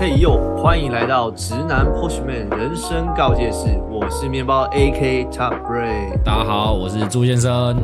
嘿呦，欢迎来到直男 Pushman 人生告诫室，我是面包 AK Top Ray。大家好，我是朱先生。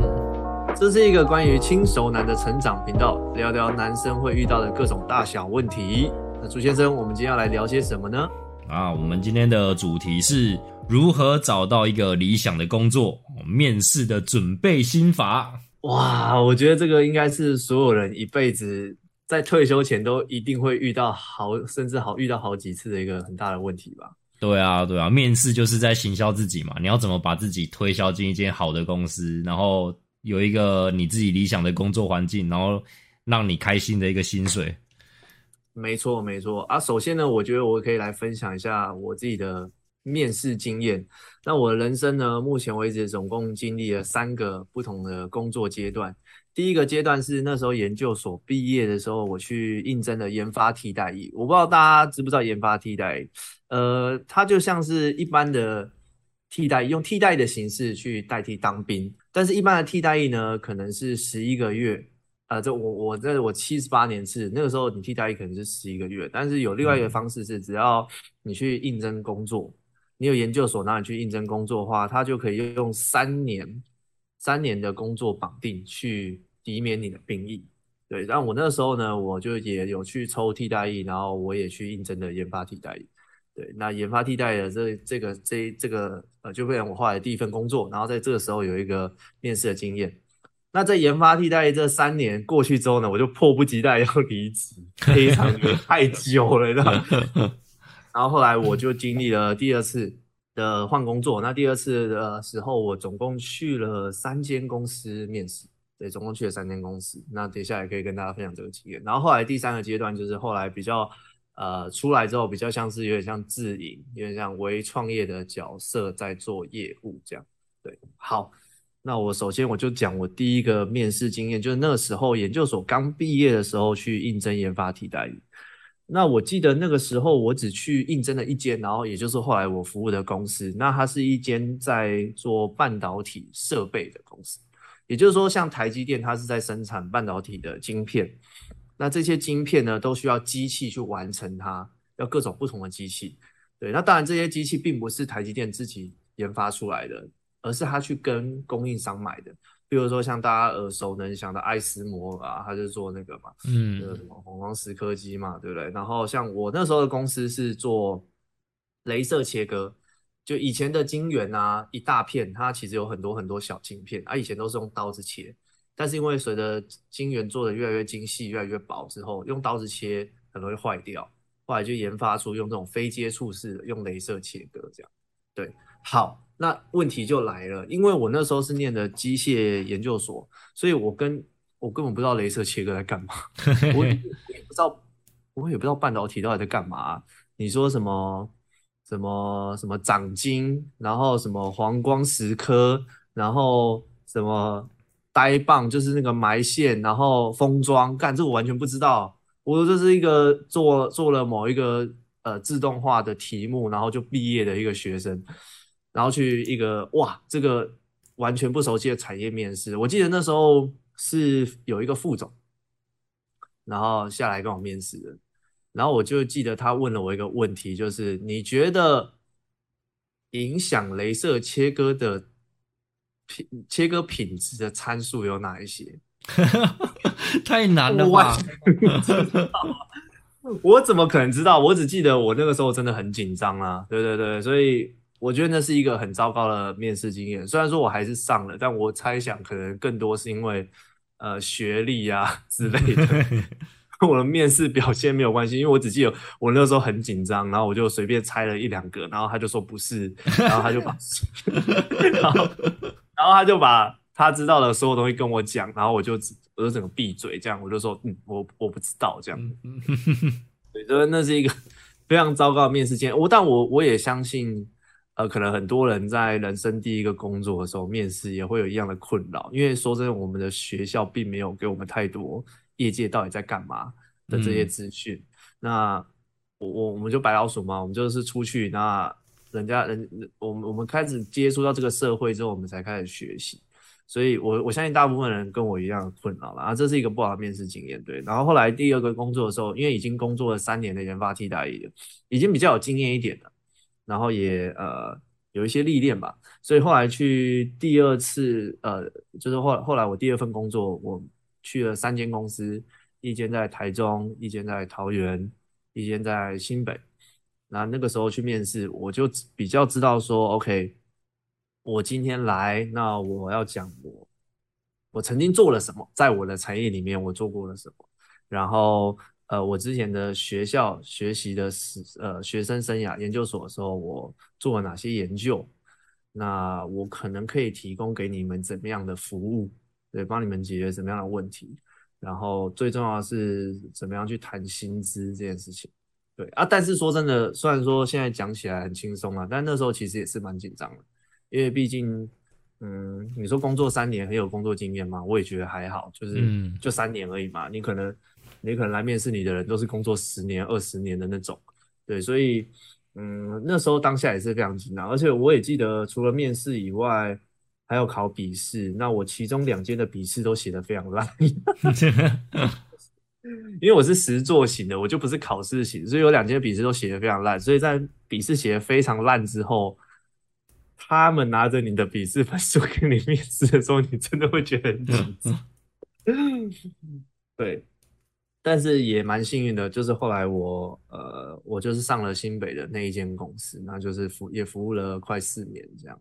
这是一个关于轻熟男的成长频道，聊聊男生会遇到的各种大小问题。那朱先生，我们今天要来聊些什么呢？啊，我们今天的主题是如何找到一个理想的工作，面试的准备心法。哇，我觉得这个应该是所有人一辈子在退休前都一定会遇到好，甚至好遇到好几次的一个很大的问题吧。对啊，对啊，面试就是在行销自己嘛。你要怎么把自己推销进一间好的公司，然后有一个你自己理想的工作环境，然后让你开心的一个薪水。没错，没错啊。首先呢，我觉得我可以来分享一下我自己的面试经验。那我的人生呢，目前为止总共经历了三个不同的工作阶段。第一个阶段是那时候研究所毕业的时候，我去应征了研发替代役。我不知道大家知不知道研发替代役，呃，它就像是一般的替代，用替代的形式去代替当兵。但是，一般的替代役呢，可能是十一个月。呃，这我我这我七十八年次那个时候，你替代役可能是十一个月。但是有另外一个方式是，只要你去应征工作，你有研究所，那你去应征工作的话，他就可以用三年三年的工作绑定去抵免你的兵役。对，然后我那个时候呢，我就也有去抽替代役，然后我也去应征的研发替代役。对，那研发替代的这这个这这个呃，就变成我后来第一份工作。然后在这个时候有一个面试的经验。那在研发替代这三年过去之后呢，我就迫不及待要离职，非常的太久了，知道吗？然后后来我就经历了第二次的换工作。那第二次的时候，我总共去了三间公司面试，对，总共去了三间公司。那接下来可以跟大家分享这个经验。然后后来第三个阶段就是后来比较呃出来之后，比较像是有点像自营，有点像微创业的角色在做业务这样。对，好。那我首先我就讲我第一个面试经验，就是那个时候研究所刚毕业的时候去应征研发替代。那我记得那个时候我只去应征了一间，然后也就是后来我服务的公司，那它是一间在做半导体设备的公司，也就是说像台积电，它是在生产半导体的晶片。那这些晶片呢，都需要机器去完成它，要各种不同的机器。对，那当然这些机器并不是台积电自己研发出来的。而是它去跟供应商买的，比如说像大家耳熟能详的爱思摩啊，他就做那个嘛，嗯，什么红光石科技嘛，对不对？然后像我那时候的公司是做镭射切割，就以前的晶圆啊，一大片，它其实有很多很多小晶片，啊，以前都是用刀子切，但是因为随着晶圆做的越来越精细、越来越薄之后，用刀子切很容易坏掉，后来就研发出用这种非接触式的，用镭射切割这样，对，好。那问题就来了，因为我那时候是念的机械研究所，所以我跟我根本不知道镭射切割在干嘛，我也不知道，我也不知道半导体到底在干嘛。你说什么什么什么掌金，然后什么黄光石刻，然后什么呆棒，就是那个埋线，然后封装，干这我完全不知道。我这是一个做做了某一个呃自动化的题目，然后就毕业的一个学生。然后去一个哇，这个完全不熟悉的产业面试。我记得那时候是有一个副总，然后下来跟我面试的。然后我就记得他问了我一个问题，就是你觉得影响镭射切割的品切割品质的参数有哪一些？太难了吧！我怎么可能知道？我只记得我那个时候真的很紧张啊！对对对，所以。我觉得那是一个很糟糕的面试经验。虽然说我还是上了，但我猜想可能更多是因为呃学历啊之类的，跟我的面试表现没有关系。因为我只记得我那时候很紧张，然后我就随便猜了一两个，然后他就说不是，然后他就把，然后然后他就把他知道的所有东西跟我讲，然后我就我就整个闭嘴，这样我就说嗯我我不知道这样。对，所以那是一个非常糟糕的面试经验。我但我我也相信。呃，可能很多人在人生第一个工作的时候面试也会有一样的困扰，因为说真的，我们的学校并没有给我们太多业界到底在干嘛的这些资讯。那我我我们就白老鼠嘛，我们就是出去，那人家人我们我们开始接触到这个社会之后，我们才开始学习。所以我我相信大部分人跟我一样困扰了啊，这是一个不好的面试经验。对，然后后来第二个工作的时候，因为已经工作了三年的研发替代役，已经比较有经验一点了，然后也呃有一些历练吧，所以后来去第二次呃，就是后后来我第二份工作，我去了三间公司，一间在台中，一间在桃园，一间在新北。那那个时候去面试，我就比较知道说，OK。我今天来，那我要讲我我曾经做了什么，在我的产业里面我做过了什么，然后呃，我之前的学校学习的是呃学生生涯研究所的时候，我做了哪些研究，那我可能可以提供给你们怎么样的服务，对，帮你们解决什么样的问题，然后最重要的是怎么样去谈薪资这件事情，对啊，但是说真的，虽然说现在讲起来很轻松啊，但那时候其实也是蛮紧张的。因为毕竟，嗯，你说工作三年很有工作经验嘛？我也觉得还好，就是就三年而已嘛。你可能你可能来面试你的人都是工作十年、二十年的那种，对，所以嗯，那时候当下也是非常紧张。而且我也记得，除了面试以外，还有考笔试。那我其中两间的笔试都写的非常烂，因为我是实作型的，我就不是考试型，所以有两间笔试都写的非常烂。所以在笔试写的非常烂之后。他们拿着你的笔试分数给你面试的时候，你真的会觉得很紧张。对，但是也蛮幸运的，就是后来我呃，我就是上了新北的那一间公司，那就是服也服务了快四年这样。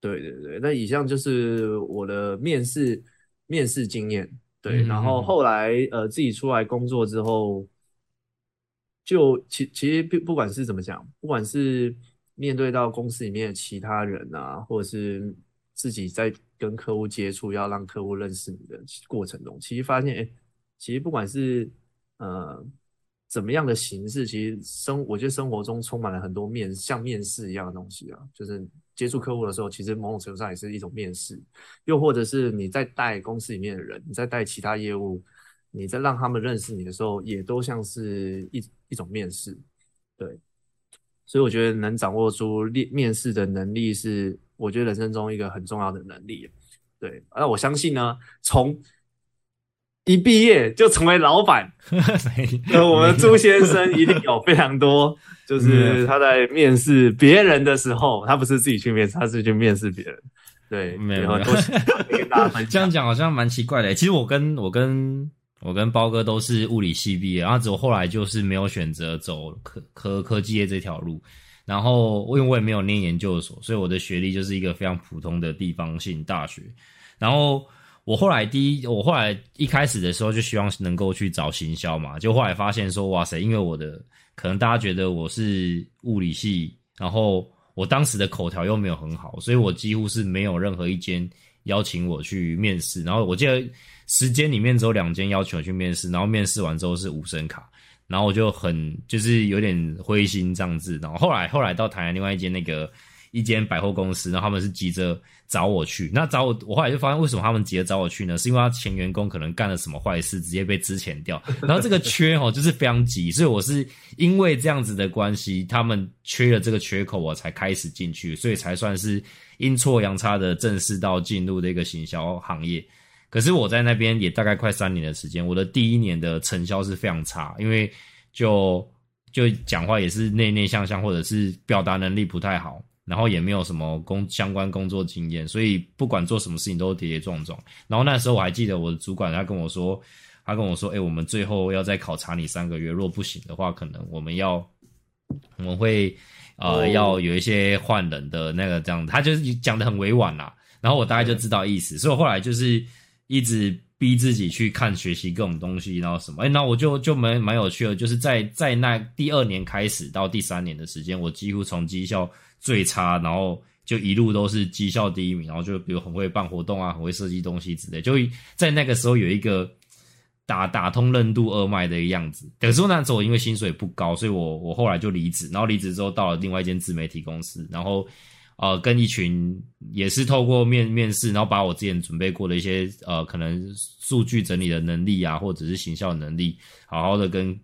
对对对，那以上就是我的面试面试经验。对，然后后来呃自己出来工作之后，就其其实不不管是怎么讲，不管是。面对到公司里面的其他人啊，或者是自己在跟客户接触，要让客户认识你的过程中，其实发现，哎，其实不管是呃怎么样的形式，其实生我觉得生活中充满了很多面像面试一样的东西啊，就是接触客户的时候，其实某种程度上也是一种面试，又或者是你在带公司里面的人，你在带其他业务，你在让他们认识你的时候，也都像是一一种面试，对。所以我觉得能掌握出面面试的能力是，我觉得人生中一个很重要的能力。对，那我相信呢，从一毕业就成为老板，那我们朱先生一定有非常多，就是他在面试别人的时候，他不是自己去面试，他是去面试别人。对，没有，这样讲好像蛮奇怪的。其实我跟我跟。我跟包哥都是物理系毕业，然后只有后来就是没有选择走科科科技业这条路，然后因为我也没有念研究所，所以我的学历就是一个非常普通的地方性大学。然后我后来第一，我后来一开始的时候就希望能够去找行销嘛，就后来发现说，哇塞，因为我的可能大家觉得我是物理系，然后我当时的口条又没有很好，所以我几乎是没有任何一间邀请我去面试。然后我记得。时间里面只有两间要求去面试，然后面试完之后是无声卡，然后我就很就是有点灰心这样子。然后后来后来到台南另外一间那个一间百货公司，然后他们是急着找我去。那找我，我后来就发现为什么他们急着找我去呢？是因为他前员工可能干了什么坏事，直接被支遣掉。然后这个缺哦就是非常急，所以我是因为这样子的关系，他们缺了这个缺口，我才开始进去，所以才算是阴错阳差的正式到进入这个行销行业。可是我在那边也大概快三年的时间，我的第一年的成效是非常差，因为就就讲话也是内内向向，或者是表达能力不太好，然后也没有什么工相关工作经验，所以不管做什么事情都跌跌撞撞。然后那时候我还记得我的主管他跟我说，他跟我说，哎，我们最后要再考察你三个月，若不行的话，可能我们要我们会呃要有一些换人的那个这样，他就是讲的很委婉啦，然后我大概就知道意思，所以我后来就是。一直逼自己去看学习各种东西，然后什么？哎，那我就就蛮蛮有趣的，就是在在那第二年开始到第三年的时间，我几乎从绩效最差，然后就一路都是绩效第一名，然后就比如很会办活动啊，很会设计东西之类，就在那个时候有一个打打通任督二脉的样子。可是那时候我因为薪水不高，所以我我后来就离职，然后离职之后到了另外一间自媒体公司，然后。呃，跟一群也是透过面面试，然后把我之前准备过的一些呃，可能数据整理的能力啊，或者是行销能力，好好的跟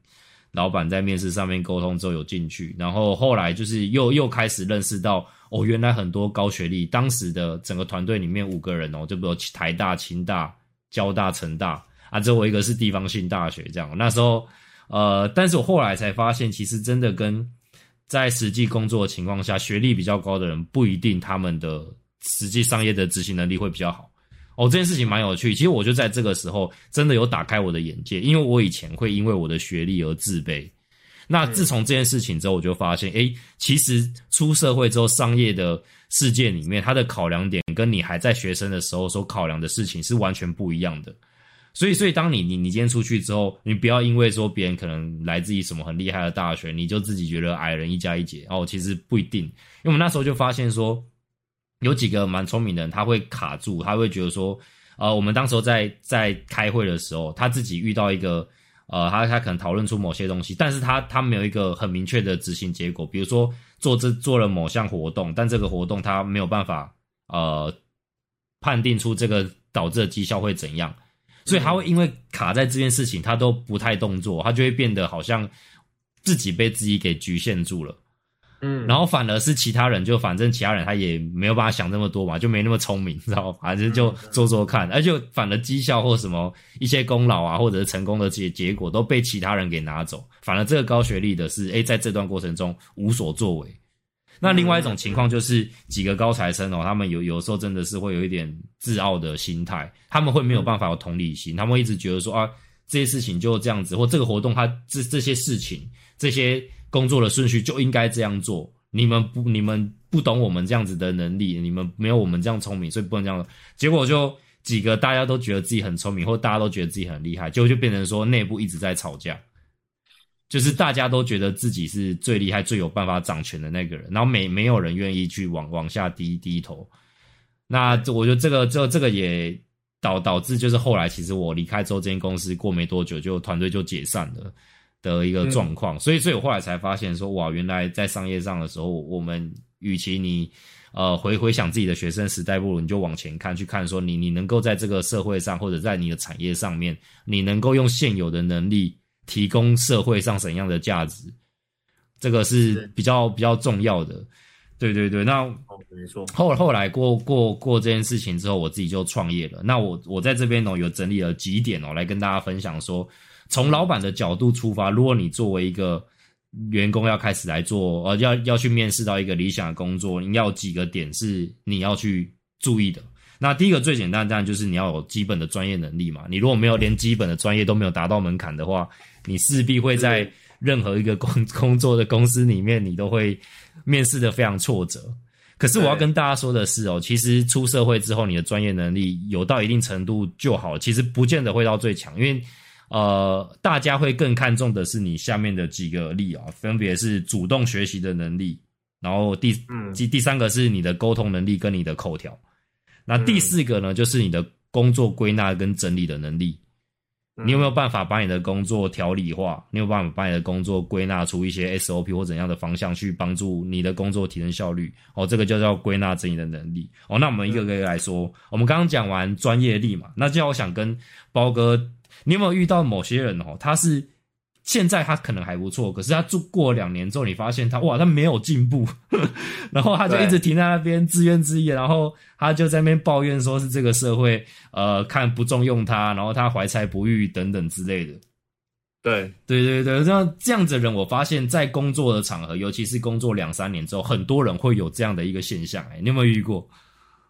老板在面试上面沟通之后有进去，然后后来就是又又开始认识到哦，原来很多高学历，当时的整个团队里面五个人哦，就比如台大、清大、交大、成大啊，只有我一个是地方性大学这样。那时候呃，但是我后来才发现，其实真的跟在实际工作的情况下，学历比较高的人不一定他们的实际商业的执行能力会比较好。哦，这件事情蛮有趣。其实我就在这个时候真的有打开我的眼界，因为我以前会因为我的学历而自卑。那自从这件事情之后，我就发现，哎，其实出社会之后，商业的世界里面，它的考量点跟你还在学生的时候所考量的事情是完全不一样的。所以，所以当你你你今天出去之后，你不要因为说别人可能来自于什么很厉害的大学，你就自己觉得矮人一加一减哦，其实不一定。因为我们那时候就发现说，有几个蛮聪明的人，他会卡住，他会觉得说，呃，我们当时候在在开会的时候，他自己遇到一个，呃，他他可能讨论出某些东西，但是他他没有一个很明确的执行结果，比如说做这做了某项活动，但这个活动他没有办法呃判定出这个导致的绩效会怎样。所以他会因为卡在这件事情，他都不太动作，他就会变得好像自己被自己给局限住了，嗯，然后反而是其他人，就反正其他人他也没有办法想那么多嘛，就没那么聪明，知道反正就做做看，而且反而绩效或什么一些功劳啊，或者是成功的结结果都被其他人给拿走，反而这个高学历的是，哎，在这段过程中无所作为。那另外一种情况就是几个高材生哦，他们有有时候真的是会有一点自傲的心态，他们会没有办法有同理心，他们会一直觉得说啊，这些事情就这样子，或这个活动他这这些事情，这些工作的顺序就应该这样做。你们不你们不懂我们这样子的能力，你们没有我们这样聪明，所以不能这样。结果就几个大家都觉得自己很聪明，或大家都觉得自己很厉害，结果就变成说内部一直在吵架。就是大家都觉得自己是最厉害、最有办法掌权的那个人，然后没没有人愿意去往往下低低头。那我觉得这个这这个也导导致，就是后来其实我离开之后，这间公司过没多久就团队就解散了的一个状况。所以，所以我后来才发现说，哇，原来在商业上的时候，我们与其你呃回回想自己的学生时代，不如你就往前看，去看说你你能够在这个社会上或者在你的产业上面，你能够用现有的能力。提供社会上怎样的价值，这个是比较比较重要的。对对对，那没错。后后来过过过这件事情之后，我自己就创业了。那我我在这边呢，有整理了几点哦，来跟大家分享说，从老板的角度出发，如果你作为一个员工要开始来做，呃，要要去面试到一个理想的工作，你要几个点是你要去注意的。那第一个最简单，当然就是你要有基本的专业能力嘛。你如果没有连基本的专业都没有达到门槛的话，你势必会在任何一个工 工作的公司里面，你都会面试的非常挫折。可是我要跟大家说的是哦，其实出社会之后，你的专业能力有到一定程度就好，其实不见得会到最强，因为呃，大家会更看重的是你下面的几个力啊，分别是主动学习的能力，然后第第第三个是你的沟通能力跟你的口条。那第四个呢，就是你的工作归纳跟整理的能力，你有没有办法把你的工作条理化？你有办法把你的工作归纳出一些 SOP 或怎样的方向，去帮助你的工作提升效率？哦，这个就叫归纳整理的能力。哦，那我们一个个来说，我们刚刚讲完专业力嘛，那就要我想跟包哥，你有没有遇到某些人哦，他是？现在他可能还不错，可是他住过两年之后，你发现他哇，他没有进步，然后他就一直停在那边自怨自艾，然后他就在那边抱怨说是这个社会呃看不重用他，然后他怀才不遇等等之类的。对对对对，这样这样子的人，我发现在工作的场合，尤其是工作两三年之后，很多人会有这样的一个现象。哎，你有没有遇过？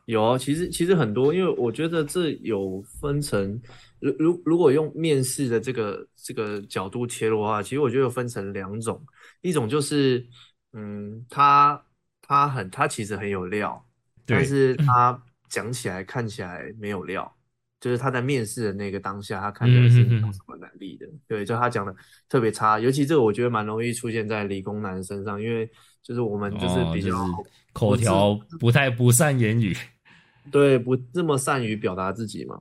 有啊，其实其实很多，因为我觉得这有分成。如如如果用面试的这个这个角度切入的话，其实我觉得分成两种，一种就是，嗯，他他很他其实很有料，但是他讲起来看起来没有料，就是他在面试的那个当下，他看起来是没有什么能力的，对，就他讲的特别差，尤其这个我觉得蛮容易出现在理工男身上，因为就是我们就是比较口条不太不善言语，对，不这么善于表达自己嘛。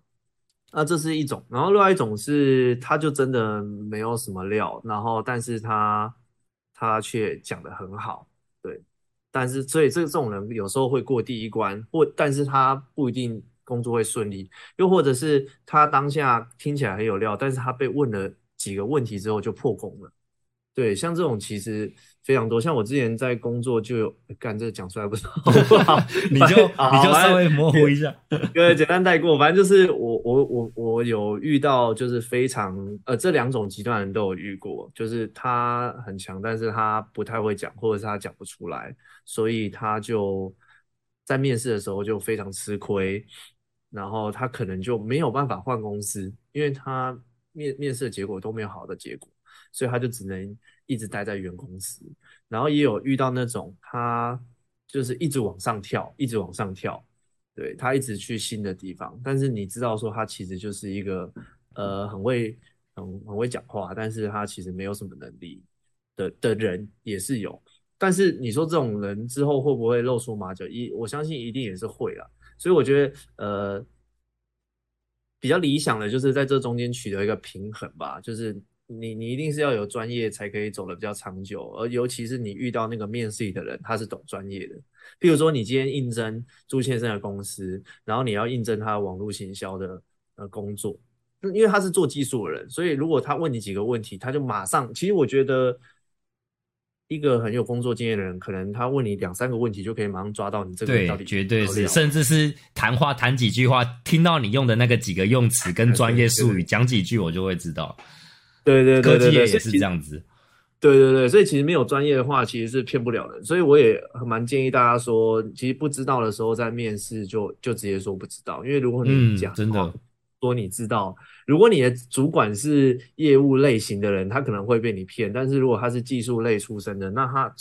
那这是一种，然后另外一种是，他就真的没有什么料，然后但是他他却讲的很好，对，但是所以这这种人有时候会过第一关，或但是他不一定工作会顺利，又或者是他当下听起来很有料，但是他被问了几个问题之后就破功了，对，像这种其实非常多。像我之前在工作就有干这讲出来不知道，你就你就稍微模糊一下，对，简单带过。反正就是我我我我有遇到，就是非常呃这两种极端人都有遇过，就是他很强，但是他不太会讲，或者是他讲不出来，所以他就在面试的时候就非常吃亏，然后他可能就没有办法换公司，因为他面面试的结果都没有好的结果。所以他就只能一直待在原公司，然后也有遇到那种他就是一直往上跳，一直往上跳，对他一直去新的地方，但是你知道说他其实就是一个呃很会很很会讲话，但是他其实没有什么能力的的人也是有，但是你说这种人之后会不会露出马脚？一我相信一定也是会啦，所以我觉得呃比较理想的就是在这中间取得一个平衡吧，就是。你你一定是要有专业才可以走得比较长久，而尤其是你遇到那个面试的人，他是懂专业的。譬如说，你今天应征朱先生的公司，然后你要应征他网络行销的呃工作，因为他是做技术的人，所以如果他问你几个问题，他就马上。其实我觉得，一个很有工作经验的人，可能他问你两三个问题，就可以马上抓到你这个人到底绝对是，甚至是谈话谈几句话，听到你用的那个几个用词跟专业术语讲几句，我就会知道。对对对对对，也是这样子。对对对，所以其实没有专业的话，其实是骗不了人。所以我也蛮建议大家说，其实不知道的时候在面试就就直接说不知道，因为如果你讲真的说你知道，如果你的主管是业务类型的人，他可能会被你骗。但是如果他是技术类出身的，那他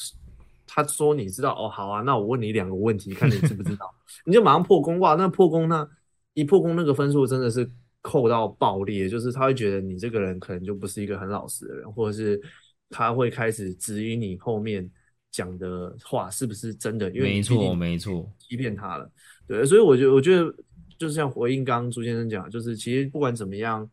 他说你知道哦，好啊，那我问你两个问题，看你知不知道，你就马上破功哇！那破功那一破功那个分数真的是。扣到爆裂，就是他会觉得你这个人可能就不是一个很老实的人，或者是他会开始质疑你后面讲的话是不是真的，因为没错没错，欺骗他了。对，所以我觉得我觉得就是像回应刚刚朱先生讲，就是其实不管怎么样，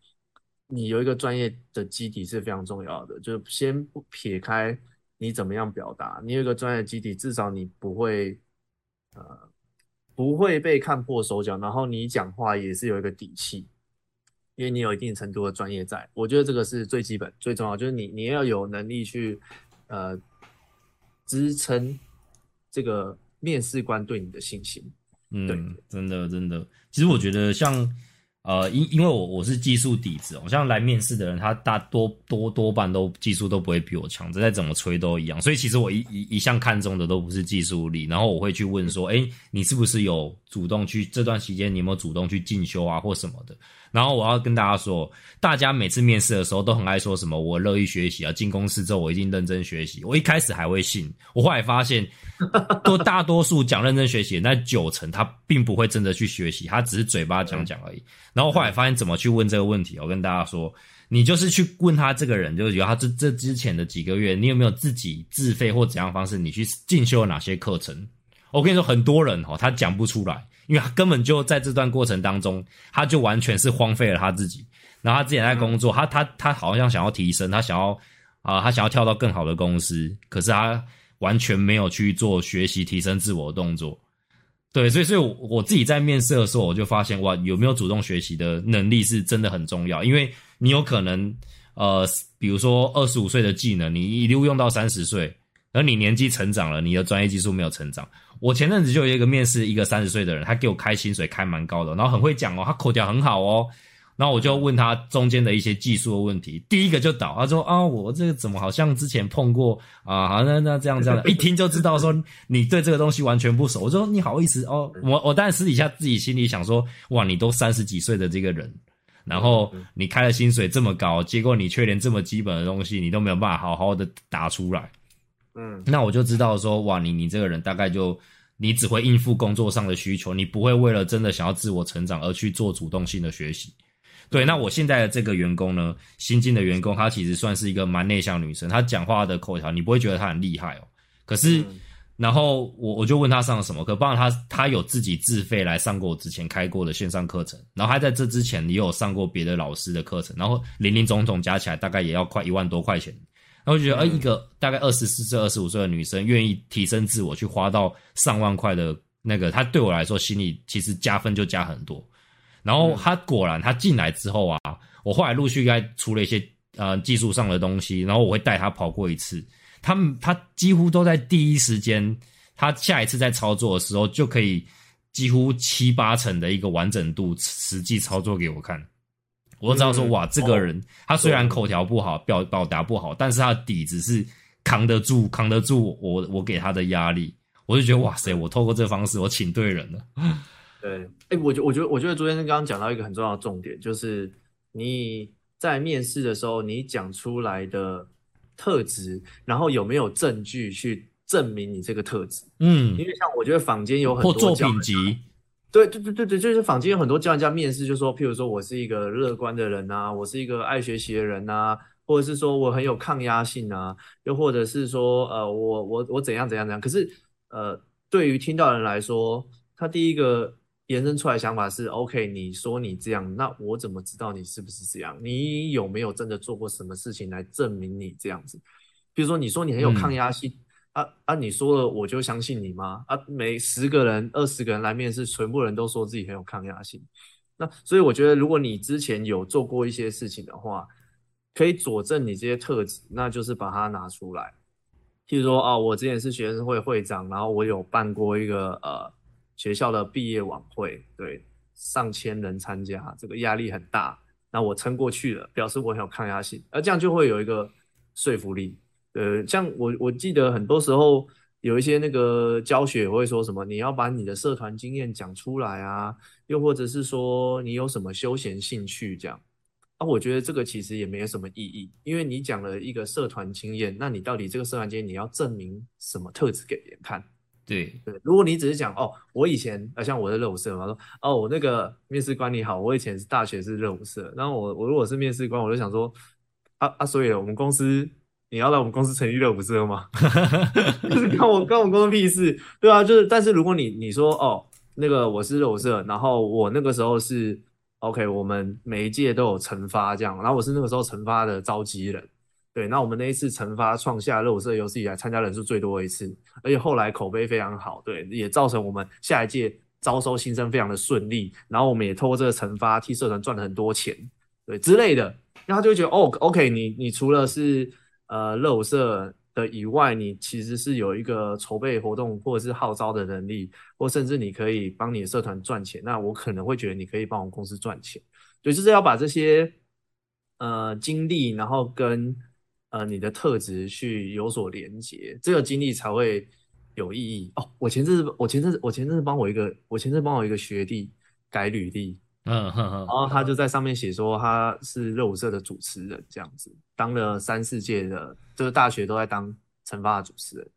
你有一个专业的基底是非常重要的。就先不撇开你怎么样表达，你有一个专业基底，至少你不会呃不会被看破手脚，然后你讲话也是有一个底气。因为你有一定程度的专业在，我觉得这个是最基本、最重要，就是你你要有能力去呃支撑这个面试官对你的信心。嗯，真的真的，其实我觉得像呃，因因为我我是技术底子，我像来面试的人，他大多多多半都技术都不会比我强，这再怎么吹都一样。所以其实我一一一向看重的都不是技术力，然后我会去问说，哎，你是不是有主动去这段时间，你有没有主动去进修啊，或什么的？然后我要跟大家说，大家每次面试的时候都很爱说什么“我乐意学习啊”，进公司之后我一定认真学习。我一开始还会信，我后来发现，都大多数讲认真学习，那九成他并不会真的去学习，他只是嘴巴讲讲而已。然后后来发现怎么去问这个问题，我跟大家说，你就是去问他这个人，就是有他这这之前的几个月，你有没有自己自费或怎样方式，你去进修了哪些课程？我跟你说，很多人哦，他讲不出来。因为他根本就在这段过程当中，他就完全是荒废了他自己。然后他之前在工作，他他他好像想要提升，他想要啊，他想要跳到更好的公司，可是他完全没有去做学习提升自我的动作。对，所以所以我自己在面试的时候，我就发现哇，有没有主动学习的能力是真的很重要。因为你有可能呃，比如说二十五岁的技能，你一路用到三十岁。而你年纪成长了，你的专业技术没有成长。我前阵子就有一个面试，一个三十岁的人，他给我开薪水开蛮高的，然后很会讲哦，他口条很好哦。然后我就问他中间的一些技术的问题，第一个就倒，他说啊，我这个怎么好像之前碰过啊？好，那那这样这样，一听就知道说你对这个东西完全不熟。我说你好意思哦，我我当然私底下自己心里想说，哇，你都三十几岁的这个人，然后你开的薪水这么高，结果你却连这么基本的东西你都没有办法好好的答出来。嗯，那我就知道说，哇，你你这个人大概就你只会应付工作上的需求，你不会为了真的想要自我成长而去做主动性的学习。对，那我现在的这个员工呢，新进的员工，她其实算是一个蛮内向女生，她讲话的口条你不会觉得她很厉害哦。可是，然后我我就问她上了什么课，包括她她有自己自费来上过我之前开过的线上课程，然后她在这之前也有上过别的老师的课程，然后零零总总加起来大概也要快一万多块钱。然后觉得，呃，一个大概二十四岁、二十五岁的女生愿意提升自我，去花到上万块的那个，她对我来说心里其实加分就加很多。然后她果然，她进来之后啊，我后来陆续该出了一些呃技术上的东西，然后我会带她跑过一次。他们她几乎都在第一时间，她下一次在操作的时候就可以几乎七八成的一个完整度实际操作给我看。我知道说哇，这个人他虽然口条不好，表表达不好，但是他的底子是扛得住，扛得住我我给他的压力。我就觉得哇塞，我透过这个方式，我请对人了。对，哎，我觉我觉得我觉得昨天刚刚讲到一个很重要的重点，就是你在面试的时候，你讲出来的特质，然后有没有证据去证明你这个特质？嗯，因为像我觉得坊间有很多作品集，对对对对对，就是坊间有很多教人家面试，就说譬如说我是一个乐观的人啊，我是一个爱学习的人啊，或者是说我很有抗压性啊，又或者是说呃我我我怎样怎样怎样，可是。呃，对于听到人来说，他第一个延伸出来想法是：OK，你说你这样，那我怎么知道你是不是这样？你有没有真的做过什么事情来证明你这样子？比如说，你说你很有抗压性啊啊，你说了我就相信你吗？啊，每十个人、二十个人来面试，全部人都说自己很有抗压性，那所以我觉得，如果你之前有做过一些事情的话，可以佐证你这些特质，那就是把它拿出来。譬如说啊，我之前是学生会会长，然后我有办过一个呃学校的毕业晚会，对，上千人参加，这个压力很大，那我撑过去了，表示我很有抗压性，而这样就会有一个说服力。呃，像我我记得很多时候有一些那个教学会说什么，你要把你的社团经验讲出来啊，又或者是说你有什么休闲兴趣这样。啊，我觉得这个其实也没有什么意义，因为你讲了一个社团经验，那你到底这个社团经验你要证明什么特质给别人看？对对，如果你只是讲哦，我以前啊，像我的热舞社嘛，说哦，我那个面试官你好，我以前是大学是热舞社，然后我我如果是面试官，我就想说啊啊，所以我们公司你要来我们公司成立热舞社吗？就是跟我跟我公司屁事，对啊，就是但是如果你你说哦，那个我是热舞社，然后我那个时候是。OK，我们每一届都有惩罚这样，然后我是那个时候惩罚的召集人，对，那我们那一次惩罚创下热舞社有史以来参加人数最多的一次，而且后来口碑非常好，对，也造成我们下一届招收新生非常的顺利，然后我们也透过这个惩罚替社团赚了很多钱，对之类的，然后他就会觉得哦，OK，你你除了是呃热舞社。的以外，你其实是有一个筹备活动或者是号召的能力，或甚至你可以帮你的社团赚钱。那我可能会觉得你可以帮我公司赚钱，对，就是要把这些呃经历，然后跟呃你的特质去有所连接，这个经历才会有意义哦。我前阵子，我前阵子，我前阵子帮我一个，我前阵子帮我一个学弟改履历。嗯哼哼，然后他就在上面写说他是热舞社的主持人，这样子当了三四届的，就是大学都在当惩罚的主持人。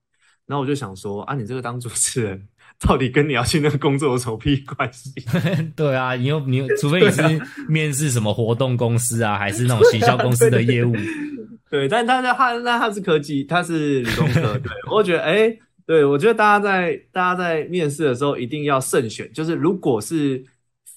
然后我就想说啊，你这个当主持人，到底跟你要去那个工作有什么屁关系？对啊，你又你又，除非你是面试什么活动公司啊，还是那种行销公司的业务。对，但他他那他是科技，他是理工科。对，我觉得哎，对我觉得大家在大家在面试的时候一定要慎选，就是如果是。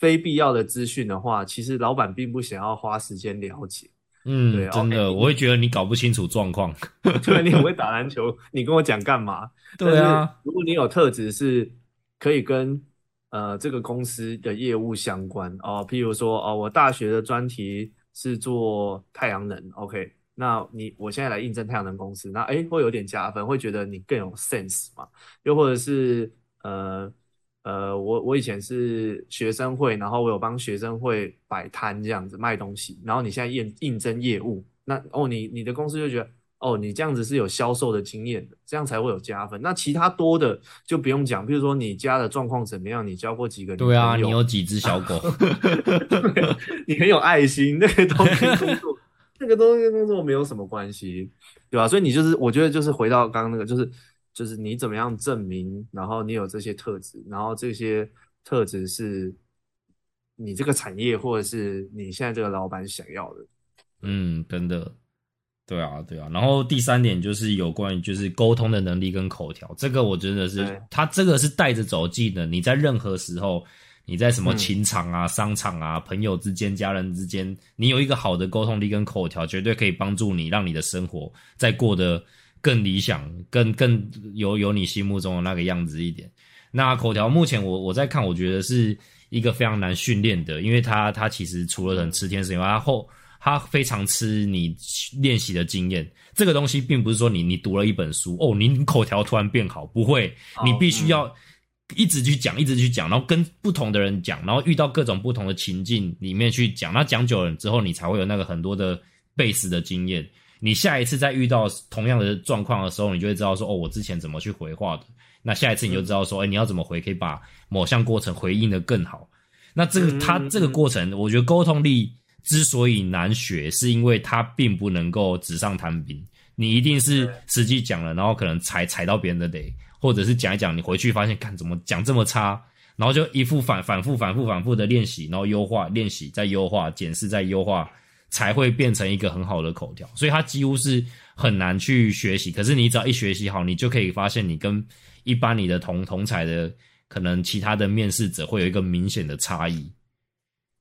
非必要的资讯的话，其实老板并不想要花时间了解。嗯，对，真的，我会觉得你搞不清楚状况。对，你很会打篮球，你跟我讲干嘛？对啊，如果你有特质是可以跟呃这个公司的业务相关哦，譬如说哦，我大学的专题是做太阳能，OK，那你我现在来应征太阳能公司，那哎会有点加分，会觉得你更有 sense 嘛？又或者是呃。呃，我我以前是学生会，然后我有帮学生会摆摊这样子卖东西，然后你现在应应征业务，那哦，你你的公司就觉得哦，你这样子是有销售的经验的，这样才会有加分。那其他多的就不用讲，比如说你家的状况怎么样，你教过几个？对啊，你有几只小狗？你很有爱心，那个东西工作，那个东西工作没有什么关系，对吧？所以你就是，我觉得就是回到刚刚那个，就是。就是你怎么样证明，然后你有这些特质，然后这些特质是你这个产业或者是你现在这个老板想要的。嗯，真的，对啊，对啊。然后第三点就是有关于就是沟通的能力跟口条，这个我真的是，他这个是带着走技能。你在任何时候，你在什么情场啊、商场啊、朋友之间、家人之间，你有一个好的沟通力跟口条，绝对可以帮助你让你的生活在过得。更理想，更更有有你心目中的那个样子一点。那口条目前我我在看，我觉得是一个非常难训练的，因为他他其实除了很吃天时以外，他后他非常吃你练习的经验。这个东西并不是说你你读了一本书哦，你口条突然变好，不会，你必须要一直去讲，一直去讲，然后跟不同的人讲，然后遇到各种不同的情境里面去讲。那讲久了之后，你才会有那个很多的背死的经验。你下一次再遇到同样的状况的时候，你就会知道说哦，我之前怎么去回话的。那下一次你就知道说，哎，你要怎么回，可以把某项过程回应的更好。那这个他这个过程，我觉得沟通力之所以难学，是因为他并不能够纸上谈兵。你一定是实际讲了，然后可能踩踩到别人的雷，或者是讲一讲，你回去发现，看怎么讲这么差，然后就一副反反复反复反复的练习，然后优化练习再优化检视再优化。才会变成一个很好的口条，所以它几乎是很难去学习。可是你只要一学习好，你就可以发现你跟一般你的同同才的可能其他的面试者会有一个明显的差异。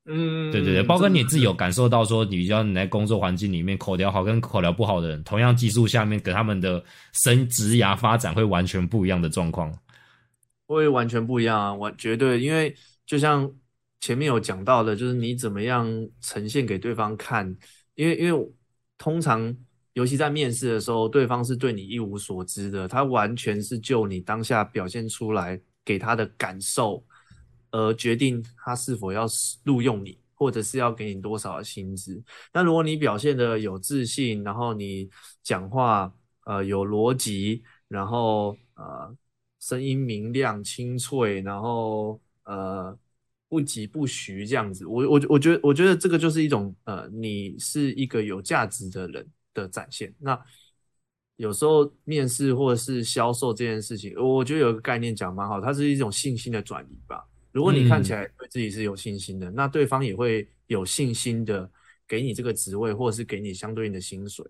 嗯，对对对，包括你自己有感受到说，你要你在工作环境里面口条好跟口条不好的人，同样技术下面跟他们的生职涯发展会完全不一样的状况。会完全不一样啊，完绝对，因为就像。前面有讲到的，就是你怎么样呈现给对方看，因为因为通常，尤其在面试的时候，对方是对你一无所知的，他完全是就你当下表现出来给他的感受，而决定他是否要录用你，或者是要给你多少的薪资。那如果你表现的有自信，然后你讲话呃有逻辑，然后呃声音明亮清脆，然后呃。不急不徐这样子，我我我觉得我觉得这个就是一种呃，你是一个有价值的人的展现。那有时候面试或者是销售这件事情，我觉得有一个概念讲蛮好，它是一种信心的转移吧。如果你看起来对自己是有信心的，那对方也会有信心的给你这个职位，或者是给你相对应的薪水。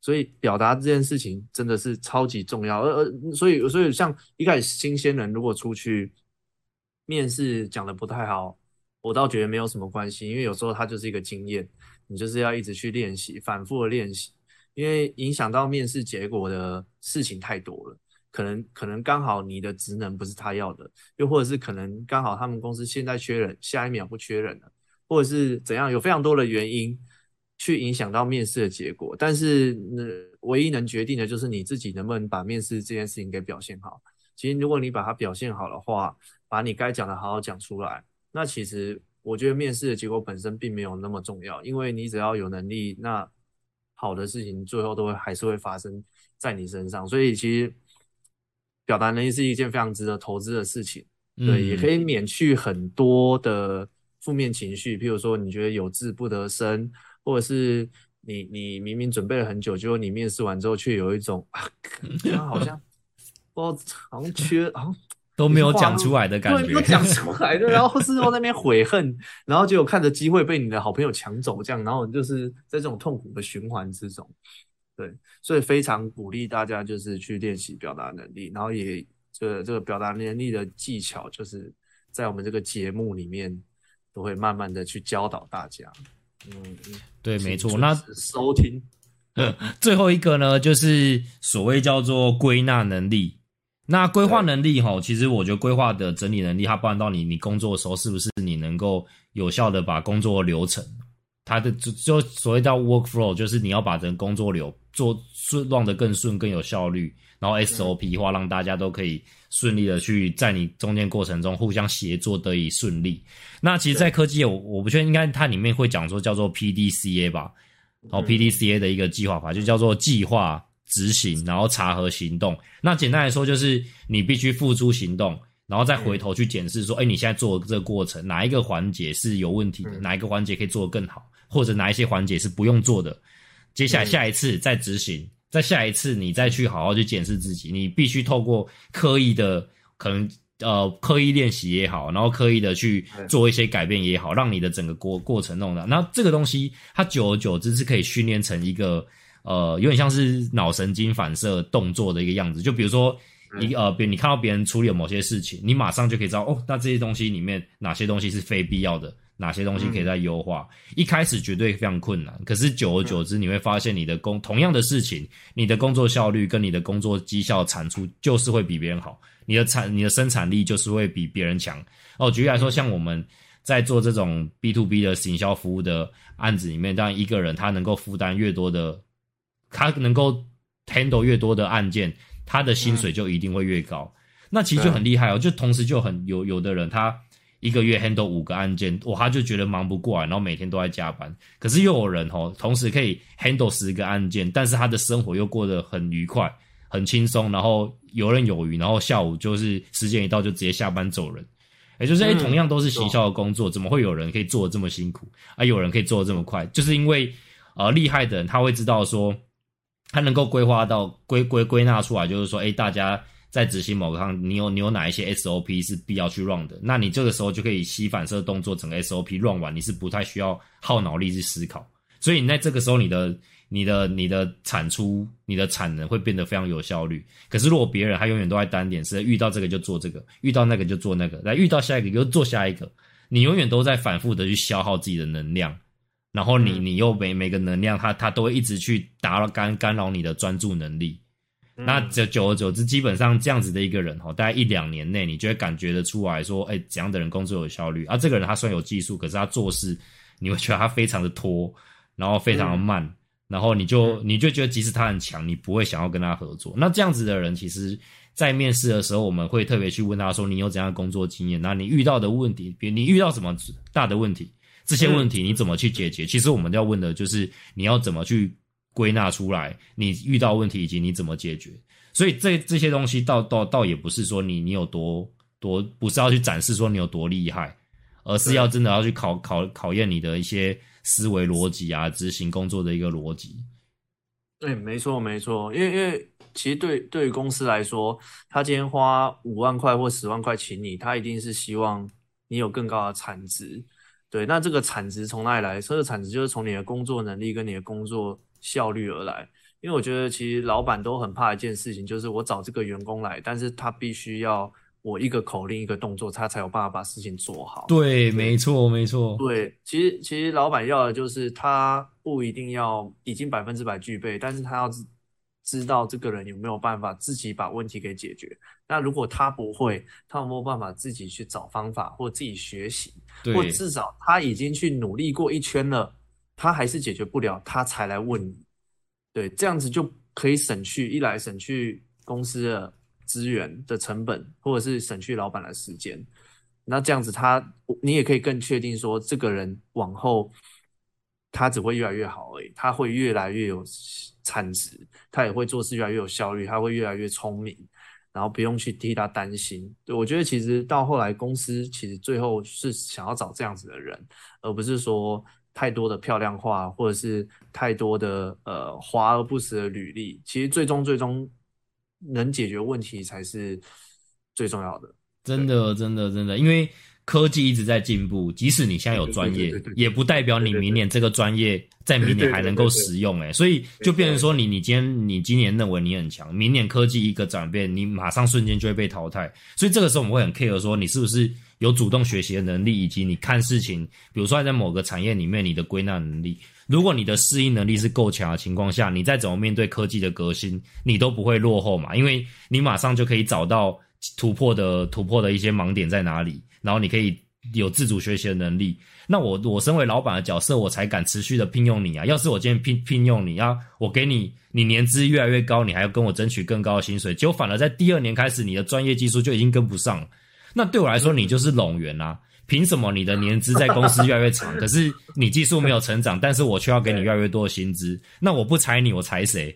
所以表达这件事情真的是超级重要。而而所以所以像一开始新鲜人如果出去。面试讲的不太好，我倒觉得没有什么关系，因为有时候它就是一个经验，你就是要一直去练习，反复的练习，因为影响到面试结果的事情太多了，可能可能刚好你的职能不是他要的，又或者是可能刚好他们公司现在缺人，下一秒不缺人了，或者是怎样，有非常多的原因去影响到面试的结果，但是那唯一能决定的就是你自己能不能把面试这件事情给表现好。其实如果你把它表现好的话，把你该讲的好好讲出来，那其实我觉得面试的结果本身并没有那么重要，因为你只要有能力，那好的事情最后都会还是会发生在你身上。所以其实表达能力是一件非常值得投资的事情，对，也可以免去很多的负面情绪，譬如说你觉得有志不得生，或者是你你明明准备了很久，结果你面试完之后却有一种啊，好像不知道好像缺好像。都没有讲出来的感觉，没有讲出来的，然后事后那边悔恨，然后就看着机会被你的好朋友抢走，这样，然后就是在这种痛苦的循环之中，对，所以非常鼓励大家就是去练习表达能力，然后也这个这个表达能力的技巧，就是在我们这个节目里面都会慢慢的去教导大家。嗯，对，没错。那收听，最后一个呢，就是所谓叫做归纳能力。那规划能力哈，其实我觉得规划的整理能力，它包含到你你工作的时候，是不是你能够有效的把工作流程，它的就就所谓叫 work flow，就是你要把整个工作流做顺，让的更顺更有效率，然后 SOP 化，让大家都可以顺利的去在你中间过程中互相协作得以顺利。那其实，在科技我我不确定，应该它里面会讲说叫做 PDCA 吧，然后 PDCA 的一个计划法就叫做计划。执行，然后查核行动。那简单来说，就是你必须付出行动，然后再回头去检视说，哎，你现在做的这个过程，哪一个环节是有问题的？哪一个环节可以做得更好？或者哪一些环节是不用做的？接下来下一次再执行，再下一次你再去好好去检视自己。你必须透过刻意的，可能呃刻意练习也好，然后刻意的去做一些改变也好，让你的整个过过程弄的。那这个东西，它久而久之是可以训练成一个。呃，有点像是脑神经反射动作的一个样子，就比如说，你呃，比如你看到别人处理了某些事情，你马上就可以知道，哦，那这些东西里面哪些东西是非必要的，哪些东西可以再优化。一开始绝对非常困难，可是久而久之，你会发现你的工同样的事情，你的工作效率跟你的工作绩效产出就是会比别人好，你的产你的生产力就是会比别人强。哦，举例来说，像我们。在做这种 B to B 的行销服务的案子里面，当然一个人他能够负担越多的，他能够 handle 越多的案件，他的薪水就一定会越高。那其实就很厉害哦，就同时就很有有的人他一个月 handle 五个案件，哇，他就觉得忙不过来，然后每天都在加班。可是又有人哦，同时可以 handle 十个案件，但是他的生活又过得很愉快、很轻松，然后游刃有余，然后下午就是时间一到就直接下班走人。也就是哎，同样都是行销的工作，怎么会有人可以做的这么辛苦，啊，有人可以做的这么快？就是因为呃，厉害的人他会知道说，他能够规划到归归归纳出来，就是说，哎，大家。在执行某个项，你有你有哪一些 SOP 是必要去 run 的？那你这个时候就可以吸反射动作，整个 SOP run 完，你是不太需要耗脑力去思考。所以你在这个时候，你的你的你的产出、你的产能会变得非常有效率。可是如果别人他永远都在单点，是遇到这个就做这个，遇到那个就做那个，来遇到下一个又做下一个，你永远都在反复的去消耗自己的能量，然后你你又每每个能量，它它都会一直去打扰干干扰你的专注能力。那久久而久之，基本上这样子的一个人哈，大概一两年内，你就会感觉得出来说，哎，怎样的人工作有效率？啊，这个人他虽然有技术，可是他做事，你会觉得他非常的拖，然后非常的慢，然后你就你就觉得即使他很强，你不会想要跟他合作。那这样子的人，其实，在面试的时候，我们会特别去问他说，你有怎样的工作经验？那你遇到的问题，比如你遇到什么大的问题，这些问题你怎么去解决？其实我们要问的就是你要怎么去。归纳出来，你遇到问题以及你怎么解决，所以这这些东西倒倒倒也不是说你你有多多，不是要去展示说你有多厉害，而是要真的要去考考考验你的一些思维逻辑啊，执行工作的一个逻辑。对，没错没错，因为因为其实对对于公司来说，他今天花五万块或十万块请你，他一定是希望你有更高的产值。对，那这个产值从哪里来？这个产值就是从你的工作能力跟你的工作。效率而来，因为我觉得其实老板都很怕一件事情，就是我找这个员工来，但是他必须要我一个口令一个动作，他才有办法把事情做好。对，没错，没错。对，其实其实老板要的就是他不一定要已经百分之百具备，但是他要知知道这个人有没有办法自己把问题给解决。那如果他不会，他有没有办法自己去找方法或自己学习，或至少他已经去努力过一圈了。他还是解决不了，他才来问你，对，这样子就可以省去一来省去公司的资源的成本，或者是省去老板的时间。那这样子他，你也可以更确定说，这个人往后他只会越来越好而已，他会越来越有产值，他也会做事越来越有效率，他会越来越聪明，然后不用去替他担心。对我觉得其实到后来公司其实最后是想要找这样子的人，而不是说。太多的漂亮话，或者是太多的呃华而不实的履历，其实最终最终能解决问题才是最重要的。真的，真的，真的，因为科技一直在进步，即使你现在有专业，也不代表你明年这个专业在明年还能够使用。哎，所以就变成说，你你今天你今年认为你很强，明年科技一个转变，你马上瞬间就会被淘汰。所以这个时候我们会很 care 说，你是不是？有主动学习的能力，以及你看事情，比如说在某个产业里面，你的归纳能力，如果你的适应能力是够强的情况下，你再怎么面对科技的革新，你都不会落后嘛，因为你马上就可以找到突破的突破的一些盲点在哪里，然后你可以有自主学习的能力。那我我身为老板的角色，我才敢持续的聘用你啊！要是我今天聘聘用你，啊我给你你年资越来越高，你还要跟我争取更高的薪水，结果反而在第二年开始，你的专业技术就已经跟不上了。那对我来说，你就是冗员啊！凭什么你的年资在公司越来越长，可是你技术没有成长，但是我却要给你越来越多的薪资？那我不裁你，我裁谁？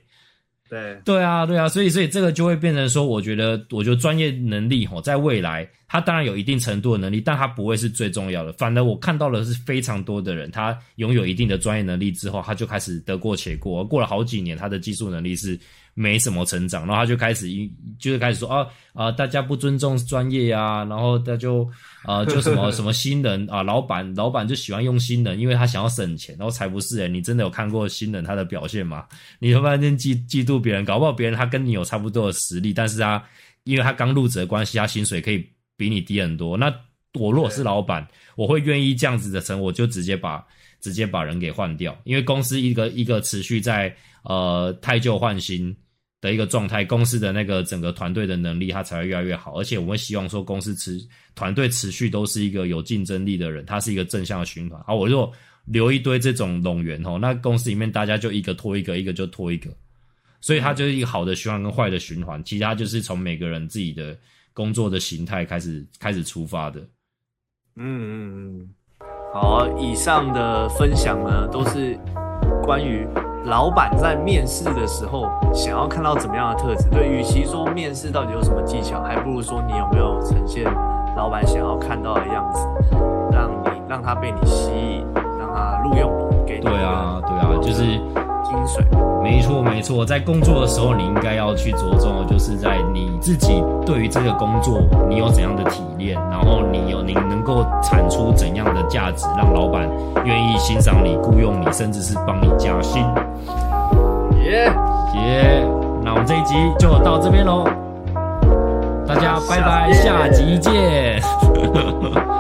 对对啊，对啊，所以所以这个就会变成说，我觉得，我觉得专业能力吼，在未来，他当然有一定程度的能力，但他不会是最重要的。反而我看到了是非常多的人，他拥有一定的专业能力之后，他就开始得过且过，过了好几年，他的技术能力是。没什么成长，然后他就开始一就是开始说啊啊，大家不尊重专业啊，然后他就啊就什么 什么新人啊，老板老板就喜欢用新人，因为他想要省钱，然后才不是诶，你真的有看过新人他的表现吗？你会发现嫉嫉妒别人，搞不好别人他跟你有差不多的实力，但是他因为他刚入职的关系，他薪水可以比你低很多。那我如果是老板，我会愿意这样子的成，我就直接把直接把人给换掉，因为公司一个一个持续在呃太旧换新。的一个状态，公司的那个整个团队的能力，它才会越来越好。而且我们希望说，公司持团队持续都是一个有竞争力的人，它是一个正向的循环。好，我如果留一堆这种拢员哦，那公司里面大家就一个拖一个，一个就拖一个，所以它就是一个好的循环跟坏的循环。其他就是从每个人自己的工作的形态开始开始出发的。嗯嗯嗯，好，以上的分享呢，都是关于。老板在面试的时候想要看到怎么样的特质？对，与其说面试到底有什么技巧，还不如说你有没有呈现老板想要看到的样子，让你让他被你吸引，让他录用你，给你。对啊，对啊，就是精髓。没错，没错，在工作的时候，你应该要去着重的就是在你自己对于这个工作你有怎样的体验，然后你有你能够产出怎样的价值，让老板愿意欣赏你、雇佣你，甚至是帮你加薪。耶耶，那我们这一集就到这边喽，大家拜拜，下集见。